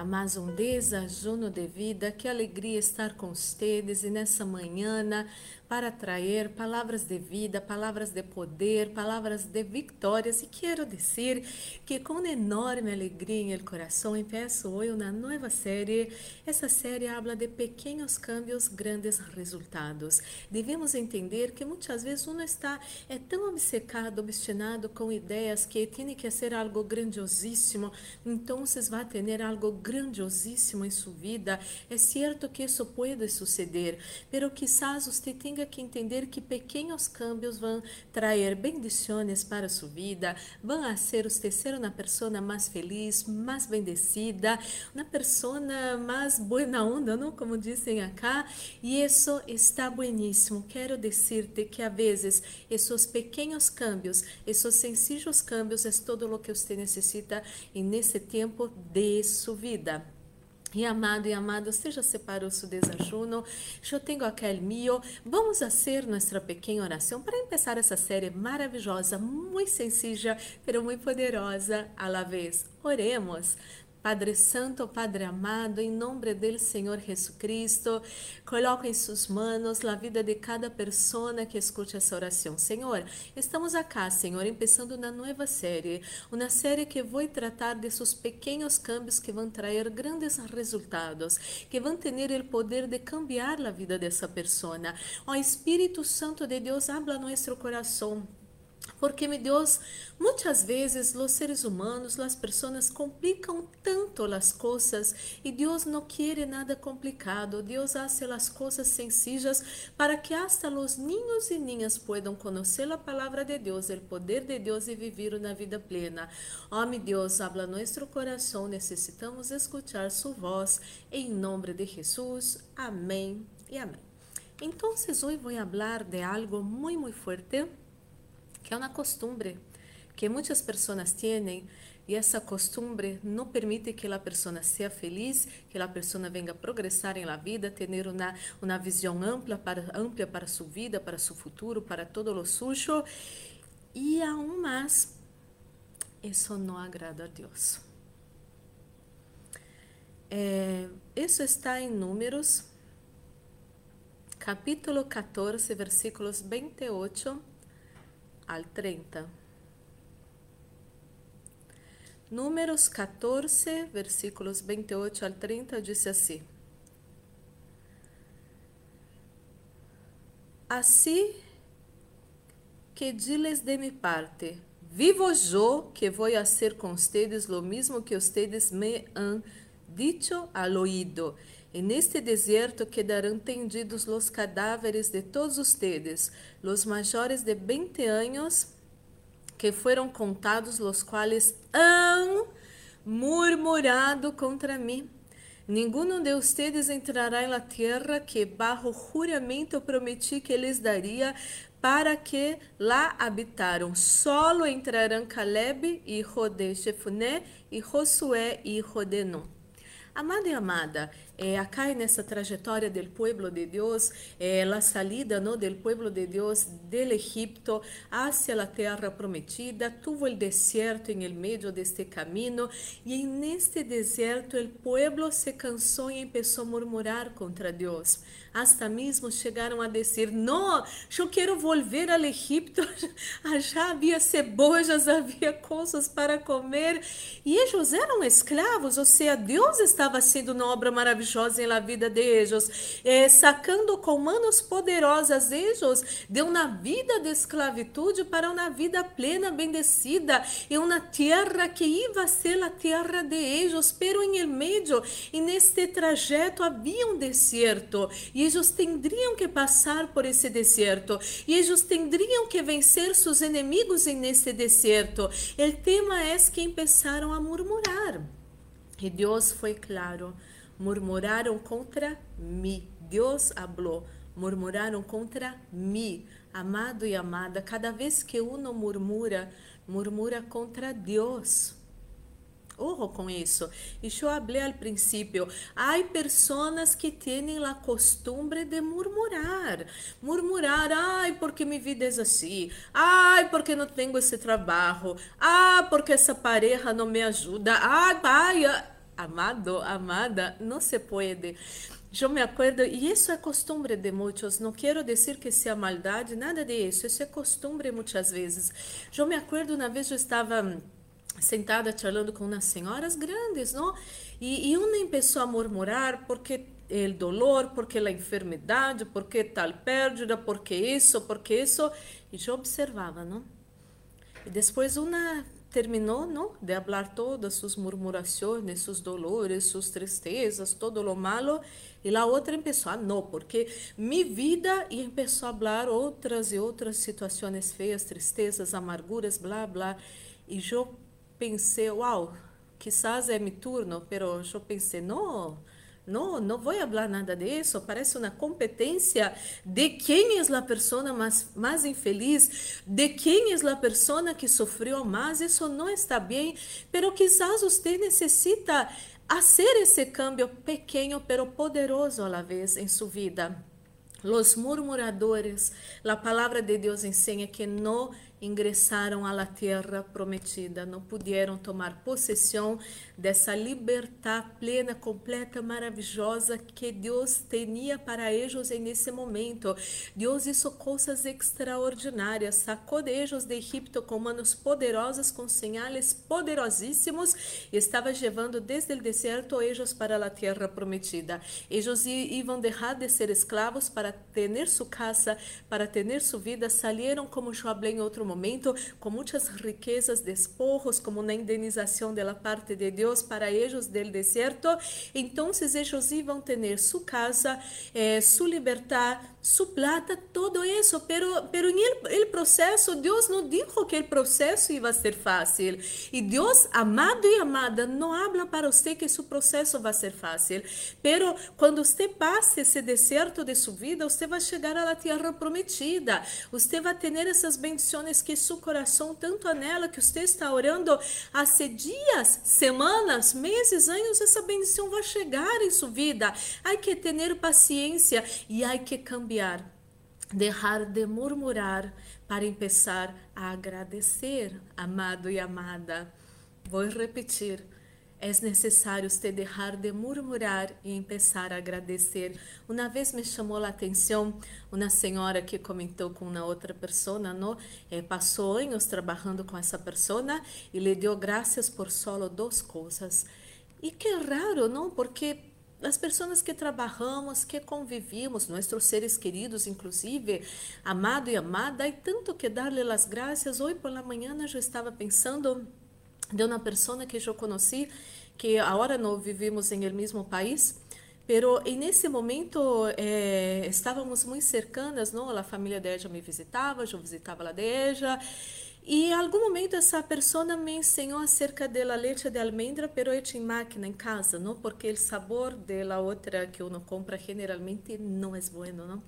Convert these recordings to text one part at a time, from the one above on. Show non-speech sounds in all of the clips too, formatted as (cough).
a mais um desajuno de vida. Que alegria estar com vocês e nessa manhã para trazer palavras de vida, palavras de poder, palavras de vitórias. E quero dizer que com enorme alegria el coração empiezo hoje uma nova série. Essa série habla de pequenos cambios, grandes resultados. Devemos entender que muitas vezes uno está é tão obcecado, obstinado com ideias que tem que ser algo grandiosíssimo, então vai ter algo grandiosíssimo em sua vida. É certo que isso pode suceder, pero quizás você tenha que entender que pequenos cambios vão trazer bendições para sua vida, vão fazer você ser uma pessoa mais feliz, mais bendecida, uma pessoa mais buena onda, não? Como dizem acá, e isso está bueníssimo. Quero dizer-te que a vezes esses pequenos cambios, esses sencillos cambios é todo o que você necessita nesse tempo de sua vida. E amado e amada, você já separou seu desajuno? Eu tenho aquele mio. Vamos fazer nossa pequena oração para começar essa série maravilhosa, muito sencilla, pero muito poderosa a la vez. Oremos. Padre Santo, Padre amado, em nome do Senhor Jesus Cristo, coloco em suas mãos a vida de cada pessoa que escute essa oração. Senhor, estamos aqui, Senhor, começando uma nova série, uma série que vou tratar desses pequenos cambios que vão trazer grandes resultados, que vão ter o poder de cambiar a vida dessa pessoa. O Espírito Santo de Deus habla nosso coração porque, meu Deus, muitas vezes os seres humanos, as pessoas complicam tanto as coisas e Deus não quer nada complicado. Deus hace as coisas sencillas para que hasta os niños e niñas puedan conhecer a palavra de Deus, o poder de Deus e viver uma vida plena. Oh, meu Deus, habla nosso coração. Necessitamos escutar sua voz. Em nome de Jesus. Amém e amém. Então, hoje vou falar de algo muito, muito forte que é uma costumbre que muitas pessoas têm e essa costumbre não permite que a pessoa seja feliz, que a pessoa venha progressar em la vida, ter uma, uma visão ampla para, ampla para sua vida, para seu futuro, para todo o sujo. E aún mais, isso não agrada a Deus. É, isso está em Números, capítulo 14, versículos 28 al 30. Números 14, versículos 28 al 30 diz assim: Assim que diles de mi parte, vivo yo que voy a hacer con ustedes lo mismo que ustedes me han dicho al oído En este deserto quedarão tendidos los cadáveres de todos ustedes, los mayores de 20 anos, que foram contados, los quais han murmurado contra mim. Ninguno de ustedes entrará en la tierra que bajo juramento prometi que lhes daria para que lá habitaram. Solo entrarão Caleb, hijo de Jefuné, e Josué, hijo de Nun. Amado e amada, eh, acá nessa trajetória do pueblo de Deus, eh, a salida no, del pueblo de Deus del Egipto hacia la terra prometida, tuvo el desierto en el medio de este camino y en este desierto el pueblo se cansó y empezó a murmurar contra Deus. Hasta mesmo chegaram a dizer: Não, eu quero volver ao Egipto. (laughs) Já havia cebojas, havia coisas para comer. E eles eram escravos, ou seja, Deus estava fazendo uma obra maravilhosa na vida de eles, é, sacando com manos poderosas eles de uma vida de esclavitude para uma vida plena, bendecida, em uma terra que ia ser a terra de eles, pero em el meio, e neste trajeto havia um deserto, e eles teriam que passar por esse deserto, e eles teriam que vencer seus inimigos nesse deserto. O tema é que começaram a murmurar. E Deus foi claro murmuraram contra mim. Deus falou, murmuraram contra mim. Amado e amada, cada vez que uno murmura, murmura contra Deus. Ojo com isso. E eu falei al princípio, há pessoas que têm a costumbre de murmurar. Murmurar, ai, porque minha vida é assim. Ai, porque não tenho esse trabalho. Ah, porque essa pareja não me ajuda. Ai, pai, amado, amada, não se pode. Eu me acuerdo, e isso é costume de muitos, não quero dizer que seja maldade, nada disso, isso é costume muitas vezes. Eu me acuerdo, uma vez eu estava sentada charlando com umas senhoras grandes, não? E, e uma começou a murmurar porque o dolor, porque a enfermidade, porque tal pérdida, porque isso, porque isso. E eu observava, não? E depois uma terminou, não? De falar todas suas murmurações, seus dolores, suas tristezas, todo lo malo. E a outra começou, ah, não, porque mi vida, e começou a falar outras e outras situações feias, tristezas, amarguras, blá, blá. E eu pensei, uau, quizás é meu turno, pero eu pensei, não, não, não vou falar nada disso. Parece uma competência de quem é a pessoa mais, mais infeliz, de quem é a pessoa que sofreu mais. Isso não está bem, pero quizás você necessita fazer esse cambio pequeno, pero poderoso a la vez em sua vida. Los murmuradores, a palavra de Deus ensina que não ingressaram à terra prometida, não puderam tomar possessão dessa liberdade plena, completa, maravilhosa que Deus tinha para eles nesse momento. Deus hizo coisas extraordinárias, sacou eles de Egipto com manos poderosas, com sinais poderosíssimos, e estava levando desde o deserto eles para a terra prometida. Eles iam deixar de ser escravos para ter sua casa, para ter sua vida. Salieron, como falei em outro momento, com muitas riquezas, despojos, como na indenização da parte de Deus para eles del deserto. Então, eles iam ter sua casa, eh, sua liberdade, sua plata, todo isso. Pero, pero el, el processo, Deus não disse que o processo ia ser fácil. E Deus, amado e amada, não habla para você que seu processo vai ser fácil. Pero quando você passe esse deserto de sua vida, você vai chegar à terra prometida. Você vai ter essas bendições que seu coração tanto anela, que você está orando há dias, semanas, meses, anos, essa bendição vai chegar em sua vida. Há que ter paciência e há que cambiar. Deixar de murmurar para começar a agradecer, amado e amada. Vou repetir é necessário você deixar de murmurar e começar a agradecer. Uma vez me chamou a atenção uma senhora que comentou com uma outra pessoa, não? É, passou anos trabalhando com essa pessoa e lhe deu graças por solo duas coisas. E que raro, não? Porque as pessoas que trabalhamos, que convivimos, nossos seres queridos, inclusive, amado e amada, há tanto que dar-lhe as graças. Hoje por la manhã eu estava pensando de uma pessoa que eu conheci, que agora não vivimos em el mesmo país, pero en ese momento eh, estávamos muito cercanas, não? A família de ella me visitava, eu visitava a de ella, e em algum momento essa pessoa me ensinou acerca da leite de almendra, pero hecha em máquina em casa, não? Porque o sabor da outra que uno compra generalmente não é bueno, não?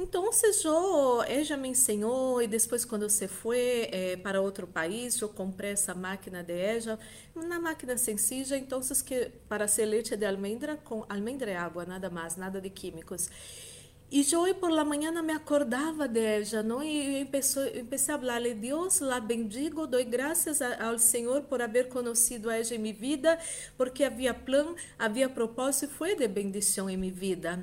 Então, eu, ela me ensinou e depois quando você foi eh, para outro país, eu comprei essa máquina de ella, uma máquina sencilla, então que para ser leite de almendra com almendra e água, nada mais, nada de químicos. E eu por la manhã me acordava de não? E comecei, comecei a falar, Deus la bendigo, dou graças ao Senhor por haver conhecido ella em minha vida, porque havia plano, havia propósito e foi de bendição em minha vida.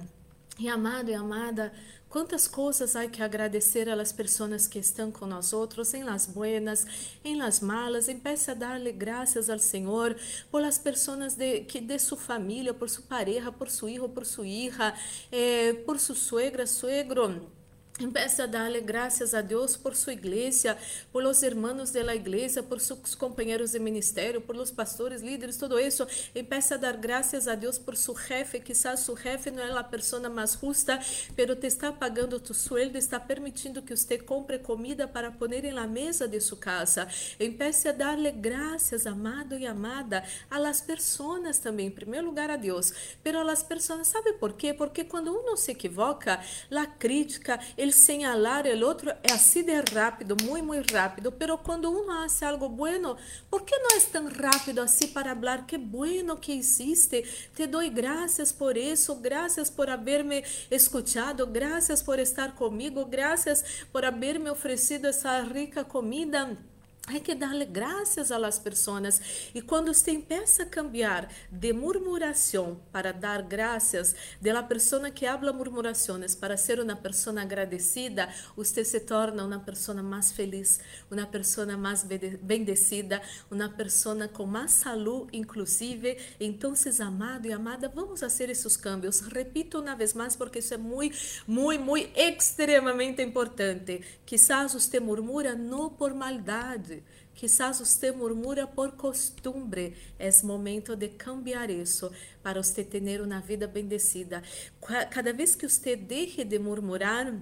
E amado e amada, Quantas coisas há que agradecer às pessoas que estão com nós outros, em las buenas, em las malas. Empiece a dar-lhe graças ao Senhor por as pessoas de, que de sua família, por sua pareja, por seu filho, por sua hija, eh, por sua suegra, suegro Empiece a darle graças a Deus por sua igreja, por los hermanos de la igreja, por seus companheiros de ministério, por los pastores, líderes, todo isso. Empiece a dar graças a Deus por seu jefe. Quizás seu jefe não é a pessoa mais justa, pero te está pagando tu sueldo, está permitindo que você compre comida para poner em la mesa de sua casa. Empiece a darle graças, amado e amada, a las pessoas também, em primeiro lugar a Deus, pero a las pessoas, sabe por quê? Porque quando um se equivoca, a crítica, el señalar el otro é assim de rápido, muito, muito rápido, pero quando uno hace algo bueno, ¿por que não é tão rápido assim para falar que bueno que existe? Te doy graças por isso, graças por haberme escuchado, graças por estar comigo, graças por haberme oferecido essa rica comida. Hay que darle gracias a las personas. E quando você empieza a cambiar de murmuração para dar gracias, de la persona que habla murmurações para ser uma pessoa agradecida, você se torna uma pessoa mais feliz, uma pessoa mais bendecida, uma pessoa com mais saúde, inclusive. Então, amado e amada, vamos fazer esses cambios. Repito uma vez mais, porque isso é muito, muito, muito extremamente importante. Quizás você murmura não por maldade Quizás você murmura por costumbre. É momento de cambiar isso para você ter uma vida bendecida. Cada vez que você deixe de murmurar,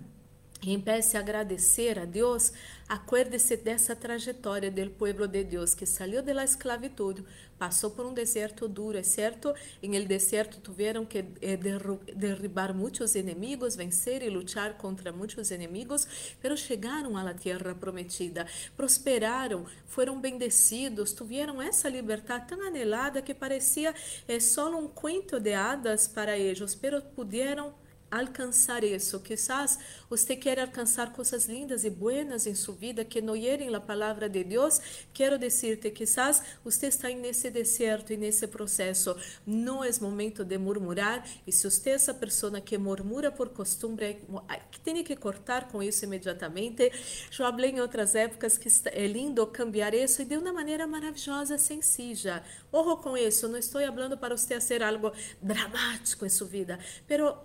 e empiece a agradecer a Deus, acuerde-se dessa trajetória do povo de Deus que saiu da esclavitud, passou por um deserto duro, é certo? Em el deserto tiveram que eh, derribar muitos inimigos, vencer e lutar contra muitos inimigos, pero chegaram à terra prometida, prosperaram, foram bendecidos, tiveram essa liberdade tão anelada que parecia é, só um cuento de hadas para eles, pero puderam alcançar isso. Quizás você quer alcançar coisas lindas e buenas em sua vida que não hieren a palavra de Deus. Quero dizer-te, quizás você está nesse deserto e nesse processo. Não é momento de murmurar. E se você é essa pessoa que murmura por costume, tem que cortar com isso imediatamente. Já falei em outras épocas que é lindo cambiar isso e de uma maneira maravilhosa, sencilla. Ojo com isso. Não estou falando para você fazer algo dramático em sua vida, pero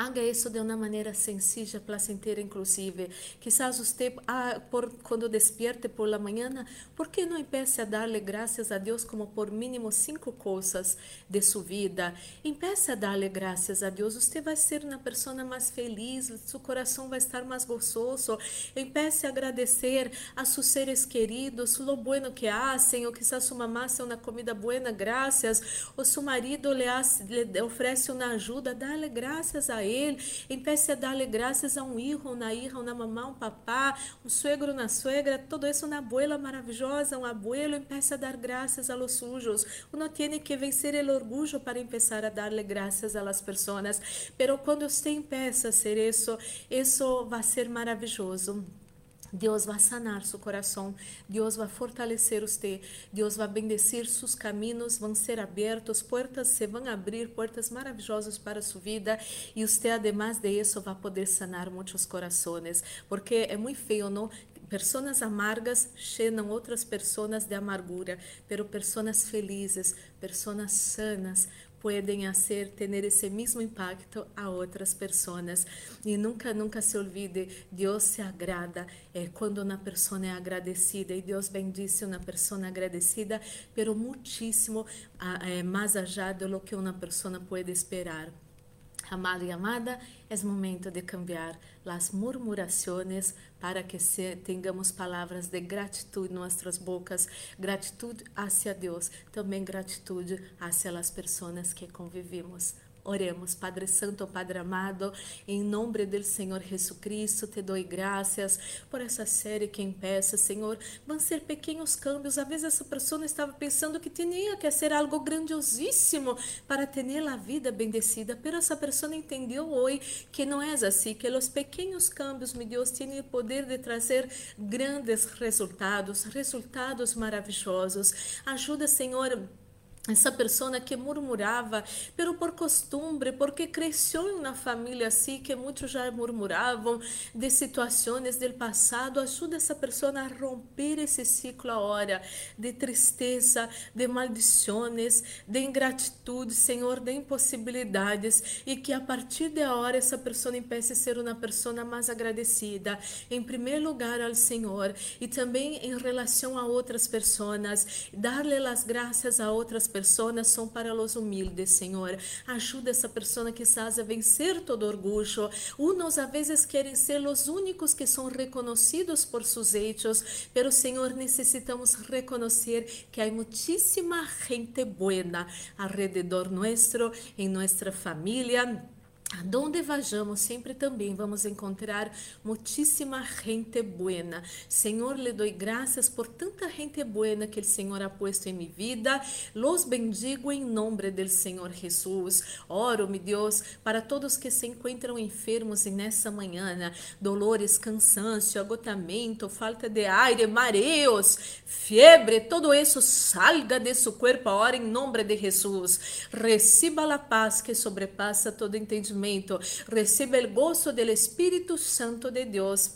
Haga isso de uma maneira sencilla, placentera, inclusive. Quizás você, ah, por, quando despierte por la mañana, ¿por que não empiece a darle graças a Deus como por mínimo cinco coisas de sua vida? Empiece a darle graças a Deus. Você vai ser uma pessoa mais feliz, seu coração vai estar mais gozoso. Empiece a agradecer a seus seres queridos, lo bueno que hacen, ou quizás sua mamá hace uma comida buena, graças, ou seu marido lhe, hace, lhe oferece uma ajuda, dá-lhe graças a ele, empiece a dar-lhe graças a um hijo, uma hija, uma mamá, um papá, um suegro, uma suegra, todo isso uma abuela maravilhosa, um abuelo, empiece a dar graças a los sujos. Uno tiene que vencer el orgullo para empezar a darle graças a las personas, pero quando você empieza a hacer isso, isso vai ser maravilhoso. Deus vai sanar seu coração, Deus vai fortalecer você, Deus vai bendecir seus caminhos, vão ser abertos, portas se vão abrir, portas maravilhosas para sua vida e você, además de isso, vai poder sanar muitos corações, porque é muito feio, não? Pessoas amargas cheinam outras pessoas de amargura, pero pessoas felizes, pessoas sanas, podem hacer tener esse mesmo impacto a outras pessoas. E nunca, nunca se olvide, Deus se agrada quando uma pessoa é agradecida e Deus bendice uma pessoa agradecida, pero muitíssimo é, mais allá de lo que uma pessoa pode esperar. Amado e amada, é momento de cambiar as murmurações para que se, tengamos palavras de gratitude em nossas bocas, gratitude hacia Deus, também gratitude hacia as pessoas que convivimos. Oremos, Padre Santo, Padre amado, em nome do Senhor Jesus Cristo, te dou graças por essa série que empeça, Senhor. Vão ser pequenos câmbios. Às vezes essa pessoa estava pensando que tinha que ser algo grandiosíssimo para ter a vida bendecida, mas essa pessoa entendeu hoje que não é assim, que os pequenos câmbios, meu Deus, têm o poder de trazer grandes resultados, resultados maravilhosos. Ajuda, Senhor essa pessoa que murmurava, pero por costume, porque cresceu uma família assim, que muitos já murmuravam de situações do passado, ajuda essa pessoa a romper esse ciclo agora de tristeza, de maldições, de ingratitude, Senhor, de impossibilidades, e que a partir de agora essa pessoa empiece a ser uma pessoa mais agradecida, em primeiro lugar ao Senhor, e também em relação a outras pessoas, dar-lhe as graças a outras pessoas são para os humildes, Senhor. Ajuda essa pessoa que sabe vencer todo orgulho. Unos a vezes querem ser os únicos que são reconhecidos por seus hechos, pero Senhor, necessitamos reconhecer que há muitíssima gente buena alrededor nuestro, em nossa família Donde vayamos, sempre também vamos encontrar muitíssima gente buena. Senhor, le doy graças por tanta gente buena que o Senhor ha puesto em minha vida. Los bendigo em nome do Senhor Jesus. Oro, meu Deus, para todos que se encontram enfermos nessa manhã, dolores, cansaço, agotamento, falta de aire, mareos, fiebre, todo isso salga de seu corpo agora em nome de Jesus. Reciba a paz que sobrepassa todo entendimento recibe el gozo del Espíritu Santo de Dios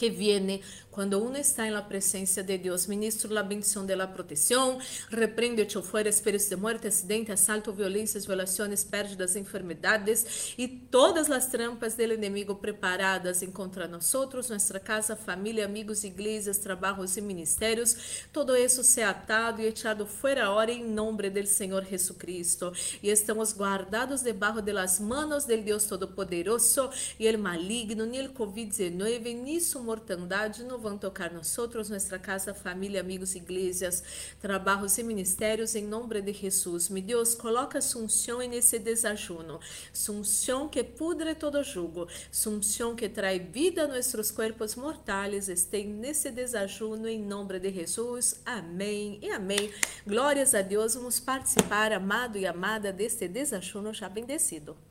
que viene Cuando uno está en la presencia de Dios, ministro la bendición de la protección, reprende o fuera espíritos de muerte, accidente, asalto, violências, violações, pérdidas, enfermedades e todas as trampas del inimigo preparadas em contra nosotros, nossa casa, família, amigos, igrejas, trabalhos e ministérios. Todo isso se atado e echado fuera ahora em nome del Senhor Jesucristo. E estamos guardados debaixo de las manos del Deus Todopoderoso e el maligno, ni el COVID-19, ni su mortandade no vão tocar nós outros, nossa casa, família, amigos, igrejas, trabalhos e ministérios, em nome de Jesus. Me Deus, coloca sunção nesse desajuno, sunção que pudre todo jugo, sunção que traz vida a nossos corpos mortais, esteja nesse desajuno, em nome de Jesus. Amém e amém. Glórias a Deus, vamos participar, amado e amada, deste desajuno já bendecido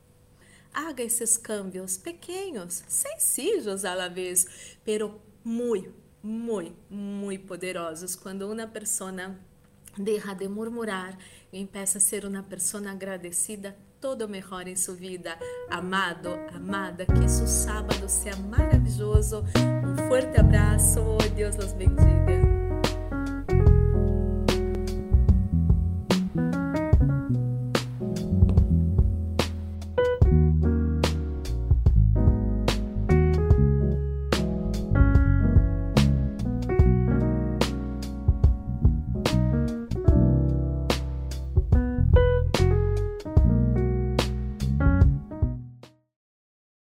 haga esses câmbios pequenos, sencillos a la vez, pero muy, muy, muy poderosos. Quando uma pessoa deja de murmurar e empieza a ser uma pessoa agradecida, todo melhor em sua vida. Amado, amada, que seu sábado seja maravilhoso. Um forte abraço. Deus los bendiga.